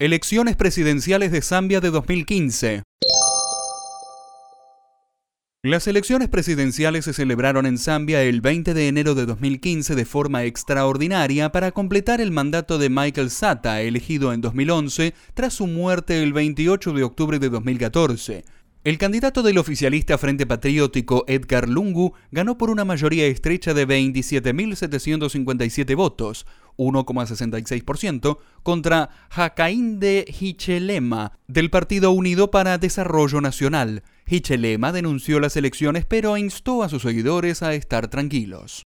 Elecciones presidenciales de Zambia de 2015. Las elecciones presidenciales se celebraron en Zambia el 20 de enero de 2015 de forma extraordinaria para completar el mandato de Michael Sata, elegido en 2011 tras su muerte el 28 de octubre de 2014. El candidato del oficialista Frente Patriótico Edgar Lungu ganó por una mayoría estrecha de 27.757 votos, 1,66%, contra Hakainde Hichelema, del Partido Unido para Desarrollo Nacional. Hichelema denunció las elecciones pero instó a sus seguidores a estar tranquilos.